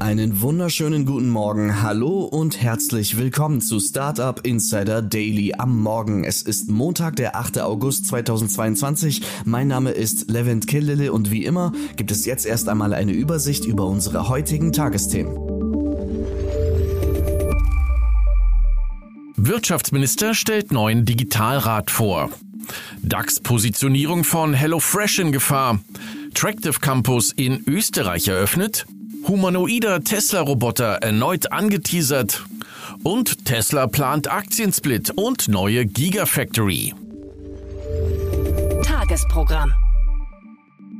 Einen wunderschönen guten Morgen, hallo und herzlich willkommen zu Startup Insider Daily am Morgen. Es ist Montag, der 8. August 2022. Mein Name ist Levent Killele und wie immer gibt es jetzt erst einmal eine Übersicht über unsere heutigen Tagesthemen. Wirtschaftsminister stellt neuen Digitalrat vor. DAX-Positionierung von HelloFresh in Gefahr. Tractive Campus in Österreich eröffnet. Humanoider Tesla-Roboter erneut angeteasert und Tesla plant Aktiensplit und neue Gigafactory. Tagesprogramm.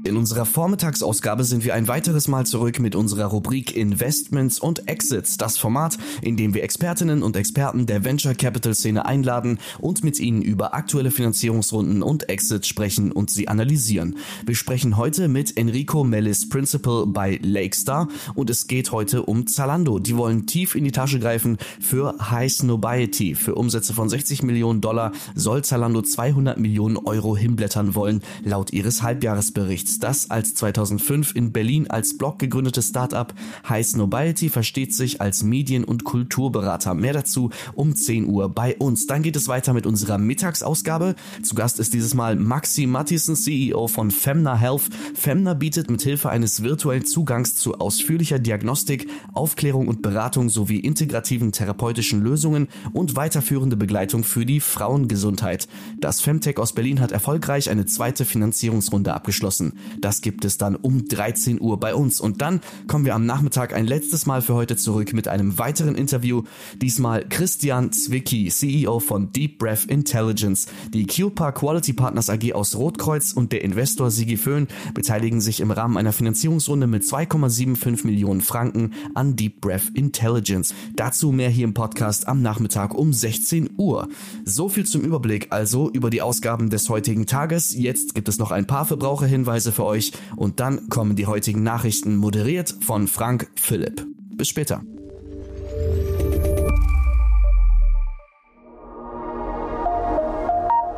In unserer Vormittagsausgabe sind wir ein weiteres Mal zurück mit unserer Rubrik Investments und Exits, das Format, in dem wir Expertinnen und Experten der Venture Capital Szene einladen und mit ihnen über aktuelle Finanzierungsrunden und Exits sprechen und sie analysieren. Wir sprechen heute mit Enrico Mellis, Principal bei Lakestar und es geht heute um Zalando. Die wollen tief in die Tasche greifen für High Snobiety. Für Umsätze von 60 Millionen Dollar soll Zalando 200 Millionen Euro hinblättern wollen, laut ihres Halbjahresberichts. Das als 2005 in Berlin als Blog gegründete Startup High Snobiety versteht sich als Medien- und Kulturberater. Mehr dazu um 10 Uhr bei uns. Dann geht es weiter mit unserer Mittagsausgabe. Zu Gast ist dieses Mal Maxi Mattison, CEO von Femna Health. Femna bietet mit Hilfe eines virtuellen Zugangs zu ausführlicher Diagnostik, Aufklärung und Beratung sowie integrativen therapeutischen Lösungen und weiterführende Begleitung für die Frauengesundheit. Das Femtech aus Berlin hat erfolgreich eine zweite Finanzierungsrunde abgeschlossen. Das gibt es dann um 13 Uhr bei uns. Und dann kommen wir am Nachmittag ein letztes Mal für heute zurück mit einem weiteren Interview. Diesmal Christian Zwicky, CEO von Deep Breath Intelligence. Die QPA Quality Partners AG aus Rotkreuz und der Investor Sigi Föhn beteiligen sich im Rahmen einer Finanzierungsrunde mit 2,75 Millionen Franken an Deep Breath Intelligence. Dazu mehr hier im Podcast am Nachmittag um 16 Uhr. So viel zum Überblick also über die Ausgaben des heutigen Tages. Jetzt gibt es noch ein paar Verbraucherhinweise Hinweise für euch und dann kommen die heutigen Nachrichten moderiert von Frank Philipp. Bis später.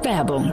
Werbung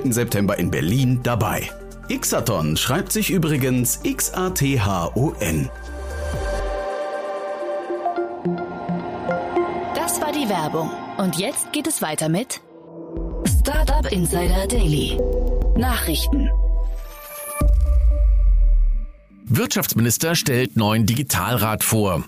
September in Berlin dabei. Xathon schreibt sich übrigens X-A-T-H-O-N. Das war die Werbung. Und jetzt geht es weiter mit Startup Insider Daily. Nachrichten. Wirtschaftsminister stellt neuen Digitalrat vor.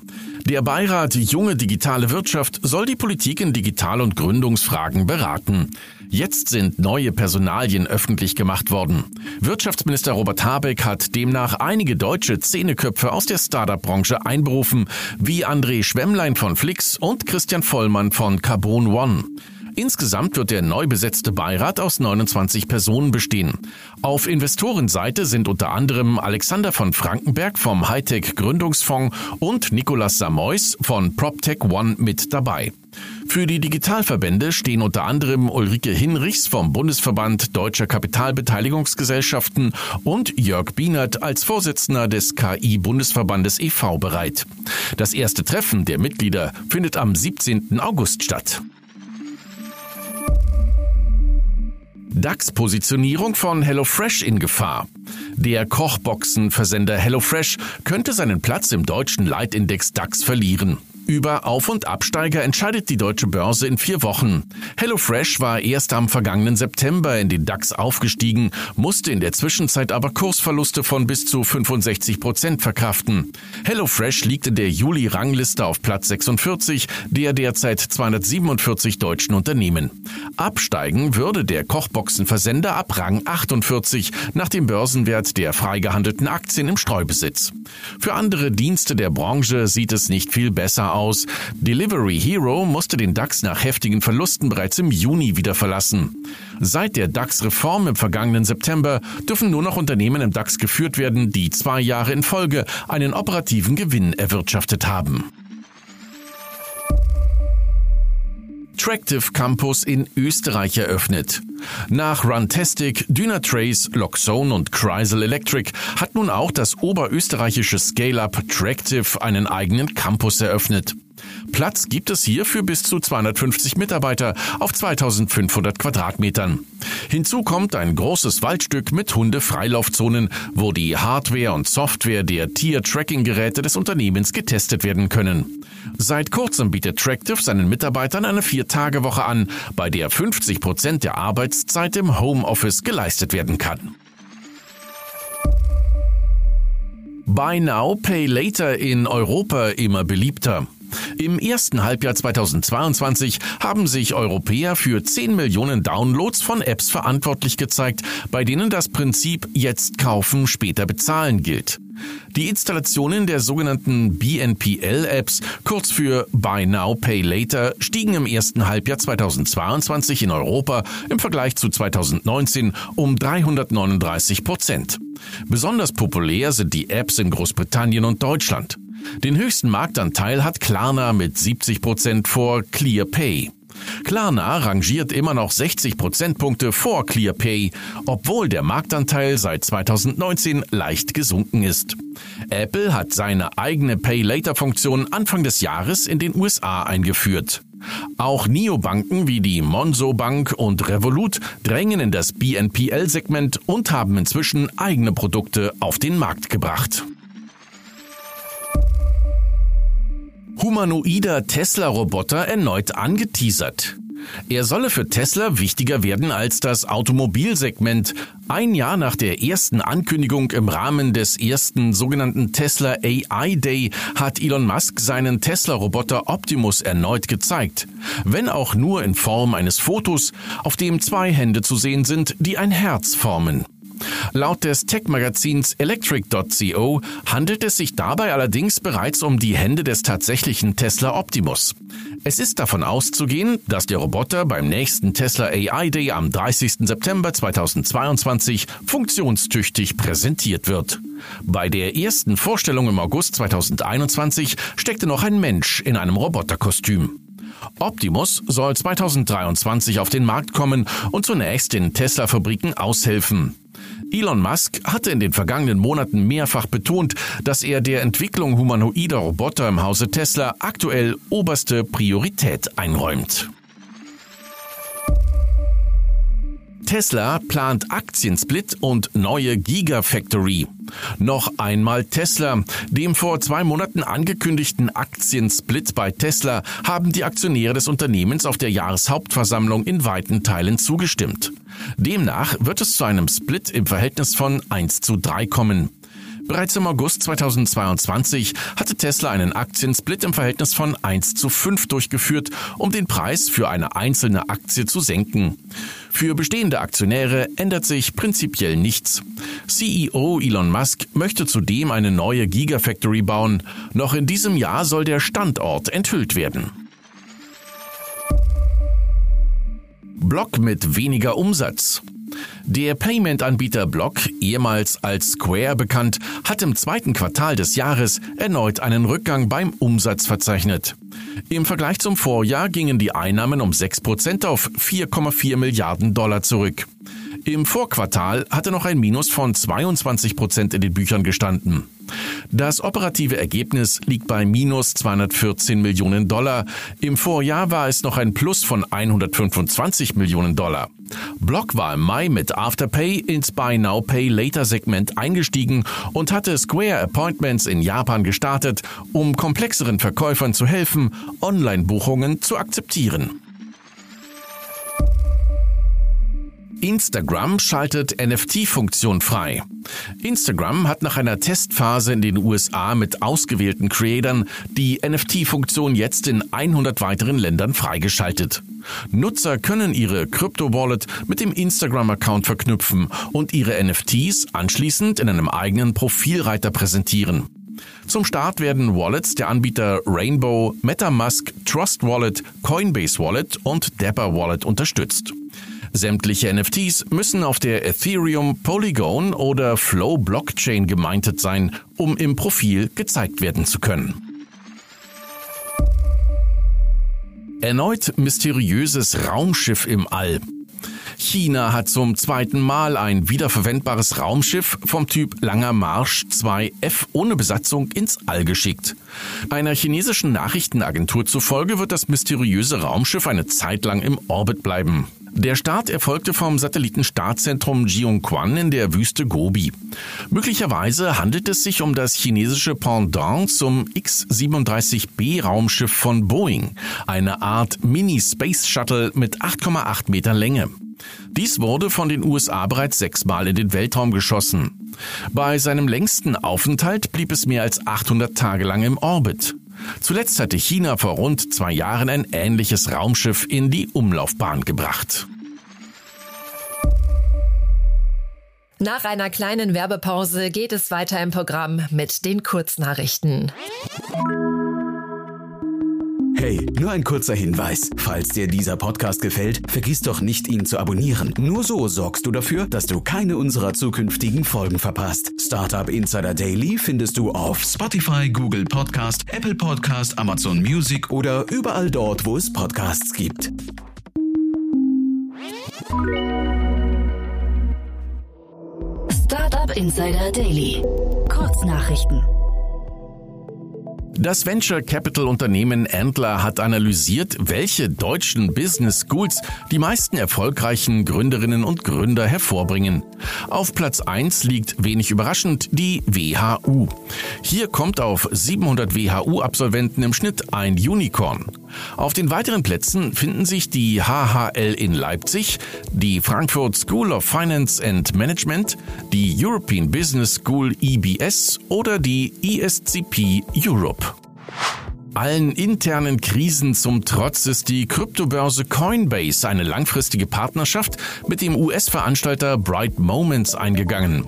Der Beirat Junge Digitale Wirtschaft soll die Politik in Digital- und Gründungsfragen beraten. Jetzt sind neue Personalien öffentlich gemacht worden. Wirtschaftsminister Robert Habeck hat demnach einige deutsche Zähneköpfe aus der Startup-Branche einberufen, wie André Schwemmlein von Flix und Christian Vollmann von Carbon One. Insgesamt wird der neu besetzte Beirat aus 29 Personen bestehen. Auf Investorenseite sind unter anderem Alexander von Frankenberg vom Hightech Gründungsfonds und Nicolas Samois von PropTech One mit dabei. Für die Digitalverbände stehen unter anderem Ulrike Hinrichs vom Bundesverband Deutscher Kapitalbeteiligungsgesellschaften und Jörg Bienert als Vorsitzender des KI-Bundesverbandes e.V. bereit. Das erste Treffen der Mitglieder findet am 17. August statt. DAX-Positionierung von HelloFresh in Gefahr. Der Kochboxenversender HelloFresh könnte seinen Platz im deutschen Leitindex DAX verlieren. Über Auf- und Absteiger entscheidet die deutsche Börse in vier Wochen. HelloFresh war erst am vergangenen September in den DAX aufgestiegen, musste in der Zwischenzeit aber Kursverluste von bis zu 65 Prozent verkraften. HelloFresh liegt in der Juli-Rangliste auf Platz 46 der derzeit 247 deutschen Unternehmen. Absteigen würde der Kochboxenversender ab Rang 48 nach dem Börsenwert der freigehandelten Aktien im Streubesitz. Für andere Dienste der Branche sieht es nicht viel besser aus. Delivery Hero musste den DAX nach heftigen Verlusten bereits im Juni wieder verlassen. Seit der DAX-Reform im vergangenen September dürfen nur noch Unternehmen im DAX geführt werden, die zwei Jahre in Folge einen operativen Gewinn erwirtschaftet haben. Tractive Campus in Österreich eröffnet. Nach Runtastic, Dynatrace, Loxone und Chrysler Electric hat nun auch das oberösterreichische Scale-Up Tractive einen eigenen Campus eröffnet. Platz gibt es hier für bis zu 250 Mitarbeiter auf 2500 Quadratmetern. Hinzu kommt ein großes Waldstück mit Hunde-Freilaufzonen, wo die Hardware und Software der Tier-Tracking-Geräte des Unternehmens getestet werden können. Seit kurzem bietet Tractive seinen Mitarbeitern eine Vier-Tage-Woche an, bei der 50 Prozent der Arbeitszeit im Homeoffice geleistet werden kann. Buy Now, Pay Later in Europa immer beliebter. Im ersten Halbjahr 2022 haben sich Europäer für 10 Millionen Downloads von Apps verantwortlich gezeigt, bei denen das Prinzip jetzt kaufen, später bezahlen gilt. Die Installationen der sogenannten BNPL-Apps, kurz für Buy Now, Pay Later, stiegen im ersten Halbjahr 2022 in Europa im Vergleich zu 2019 um 339 Prozent. Besonders populär sind die Apps in Großbritannien und Deutschland. Den höchsten Marktanteil hat Klarna mit 70 Prozent vor ClearPay. Klarna rangiert immer noch 60 Prozentpunkte vor ClearPay, obwohl der Marktanteil seit 2019 leicht gesunken ist. Apple hat seine eigene Pay-Later-Funktion Anfang des Jahres in den USA eingeführt. Auch Neobanken wie die Monzo Bank und Revolut drängen in das BNPL-Segment und haben inzwischen eigene Produkte auf den Markt gebracht. Humanoider Tesla-Roboter erneut angeteasert. Er solle für Tesla wichtiger werden als das Automobilsegment. Ein Jahr nach der ersten Ankündigung im Rahmen des ersten sogenannten Tesla AI Day hat Elon Musk seinen Tesla-Roboter Optimus erneut gezeigt. Wenn auch nur in Form eines Fotos, auf dem zwei Hände zu sehen sind, die ein Herz formen. Laut des Tech-Magazins Electric.co handelt es sich dabei allerdings bereits um die Hände des tatsächlichen Tesla Optimus. Es ist davon auszugehen, dass der Roboter beim nächsten Tesla AI Day am 30. September 2022 funktionstüchtig präsentiert wird. Bei der ersten Vorstellung im August 2021 steckte noch ein Mensch in einem Roboterkostüm. Optimus soll 2023 auf den Markt kommen und zunächst in Tesla-Fabriken aushelfen. Elon Musk hatte in den vergangenen Monaten mehrfach betont, dass er der Entwicklung humanoider Roboter im Hause Tesla aktuell oberste Priorität einräumt. Tesla plant Aktiensplit und neue Gigafactory. Noch einmal Tesla. Dem vor zwei Monaten angekündigten Aktiensplit bei Tesla haben die Aktionäre des Unternehmens auf der Jahreshauptversammlung in weiten Teilen zugestimmt. Demnach wird es zu einem Split im Verhältnis von 1 zu 3 kommen. Bereits im August 2022 hatte Tesla einen Aktiensplit im Verhältnis von 1 zu 5 durchgeführt, um den Preis für eine einzelne Aktie zu senken. Für bestehende Aktionäre ändert sich prinzipiell nichts. CEO Elon Musk möchte zudem eine neue Gigafactory bauen. Noch in diesem Jahr soll der Standort enthüllt werden. Block mit weniger Umsatz. Der Payment-Anbieter Block, ehemals als Square bekannt, hat im zweiten Quartal des Jahres erneut einen Rückgang beim Umsatz verzeichnet. Im Vergleich zum Vorjahr gingen die Einnahmen um 6% auf 4,4 Milliarden Dollar zurück. Im Vorquartal hatte noch ein Minus von 22 Prozent in den Büchern gestanden. Das operative Ergebnis liegt bei minus 214 Millionen Dollar. Im Vorjahr war es noch ein Plus von 125 Millionen Dollar. Block war im Mai mit Afterpay ins Buy Now Pay Later Segment eingestiegen und hatte Square Appointments in Japan gestartet, um komplexeren Verkäufern zu helfen, Online-Buchungen zu akzeptieren. Instagram schaltet NFT-Funktion frei. Instagram hat nach einer Testphase in den USA mit ausgewählten Creatern die NFT-Funktion jetzt in 100 weiteren Ländern freigeschaltet. Nutzer können ihre Crypto-Wallet mit dem Instagram-Account verknüpfen und ihre NFTs anschließend in einem eigenen Profilreiter präsentieren. Zum Start werden Wallets der Anbieter Rainbow, MetaMask, Trust Wallet, Coinbase Wallet und Dapper Wallet unterstützt. Sämtliche NFTs müssen auf der Ethereum, Polygon oder Flow Blockchain gemeintet sein, um im Profil gezeigt werden zu können. Erneut mysteriöses Raumschiff im All. China hat zum zweiten Mal ein wiederverwendbares Raumschiff vom Typ Langer Marsch 2F ohne Besatzung ins All geschickt. Einer chinesischen Nachrichtenagentur zufolge wird das mysteriöse Raumschiff eine Zeit lang im Orbit bleiben. Der Start erfolgte vom Satellitenstartzentrum Jiuquan in der Wüste Gobi. Möglicherweise handelt es sich um das chinesische Pendant zum X-37B Raumschiff von Boeing, eine Art Mini-Space Shuttle mit 8,8 Meter Länge. Dies wurde von den USA bereits sechsmal in den Weltraum geschossen. Bei seinem längsten Aufenthalt blieb es mehr als 800 Tage lang im Orbit. Zuletzt hatte China vor rund zwei Jahren ein ähnliches Raumschiff in die Umlaufbahn gebracht. Nach einer kleinen Werbepause geht es weiter im Programm mit den Kurznachrichten. Hey, nur ein kurzer Hinweis. Falls dir dieser Podcast gefällt, vergiss doch nicht, ihn zu abonnieren. Nur so sorgst du dafür, dass du keine unserer zukünftigen Folgen verpasst. Startup Insider Daily findest du auf Spotify, Google Podcast, Apple Podcast, Amazon Music oder überall dort, wo es Podcasts gibt. Startup Insider Daily. Kurznachrichten. Das Venture Capital Unternehmen Antler hat analysiert, welche deutschen Business Schools die meisten erfolgreichen Gründerinnen und Gründer hervorbringen. Auf Platz 1 liegt wenig überraschend die WHU. Hier kommt auf 700 WHU-Absolventen im Schnitt ein Unicorn. Auf den weiteren Plätzen finden sich die HHL in Leipzig, die Frankfurt School of Finance and Management, die European Business School EBS oder die ESCP Europe. Allen internen Krisen zum Trotz ist die Kryptobörse Coinbase eine langfristige Partnerschaft mit dem US-Veranstalter Bright Moments eingegangen.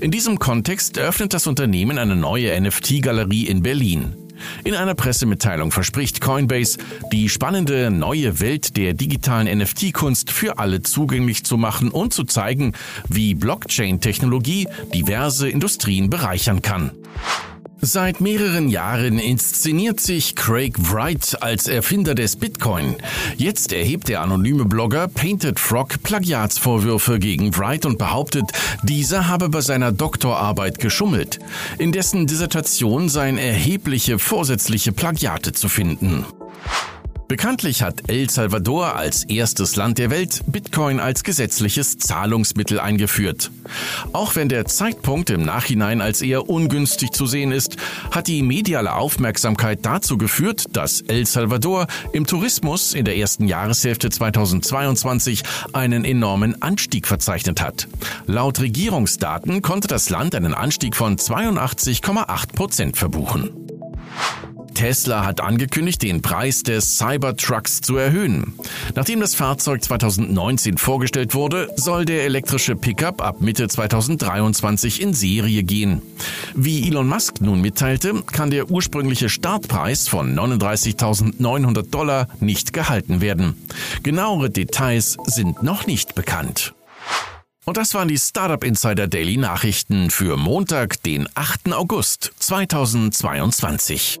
In diesem Kontext eröffnet das Unternehmen eine neue NFT-Galerie in Berlin. In einer Pressemitteilung verspricht Coinbase, die spannende neue Welt der digitalen NFT-Kunst für alle zugänglich zu machen und zu zeigen, wie Blockchain-Technologie diverse Industrien bereichern kann. Seit mehreren Jahren inszeniert sich Craig Wright als Erfinder des Bitcoin. Jetzt erhebt der anonyme Blogger Painted Frog Plagiatsvorwürfe gegen Wright und behauptet, dieser habe bei seiner Doktorarbeit geschummelt. In dessen Dissertation seien erhebliche vorsätzliche Plagiate zu finden. Bekanntlich hat El Salvador als erstes Land der Welt Bitcoin als gesetzliches Zahlungsmittel eingeführt. Auch wenn der Zeitpunkt im Nachhinein als eher ungünstig zu sehen ist, hat die mediale Aufmerksamkeit dazu geführt, dass El Salvador im Tourismus in der ersten Jahreshälfte 2022 einen enormen Anstieg verzeichnet hat. Laut Regierungsdaten konnte das Land einen Anstieg von 82,8 Prozent verbuchen. Tesla hat angekündigt, den Preis des Cybertrucks zu erhöhen. Nachdem das Fahrzeug 2019 vorgestellt wurde, soll der elektrische Pickup ab Mitte 2023 in Serie gehen. Wie Elon Musk nun mitteilte, kann der ursprüngliche Startpreis von 39.900 Dollar nicht gehalten werden. Genauere Details sind noch nicht bekannt. Und das waren die Startup Insider Daily Nachrichten für Montag, den 8. August 2022.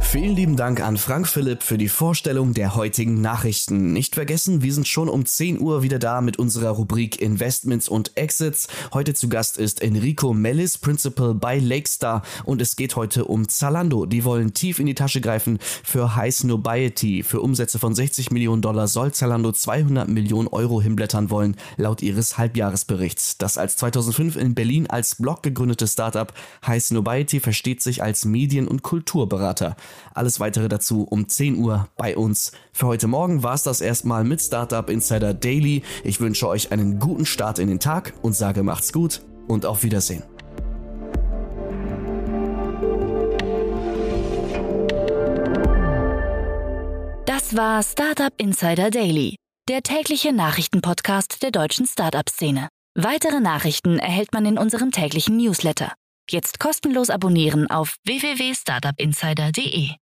Vielen lieben Dank an Frank Philipp für die Vorstellung der heutigen Nachrichten. Nicht vergessen, wir sind schon um 10 Uhr wieder da mit unserer Rubrik Investments und Exits. Heute zu Gast ist Enrico Mellis, Principal bei Lakestar und es geht heute um Zalando. Die wollen tief in die Tasche greifen für High Snobiety. Für Umsätze von 60 Millionen Dollar soll Zalando 200 Millionen Euro hinblättern wollen, laut ihres Halbjahresberichts. Das als 2005 in Berlin als Blog gegründete Startup High Snobiety versteht sich als Medien- und Kulturberater. Alles weitere dazu um 10 Uhr bei uns. Für heute Morgen war es das erstmal mit Startup Insider Daily. Ich wünsche euch einen guten Start in den Tag und sage macht's gut und auf Wiedersehen. Das war Startup Insider Daily, der tägliche Nachrichtenpodcast der deutschen Startup-Szene. Weitere Nachrichten erhält man in unserem täglichen Newsletter. Jetzt kostenlos abonnieren auf www.startupinsider.de.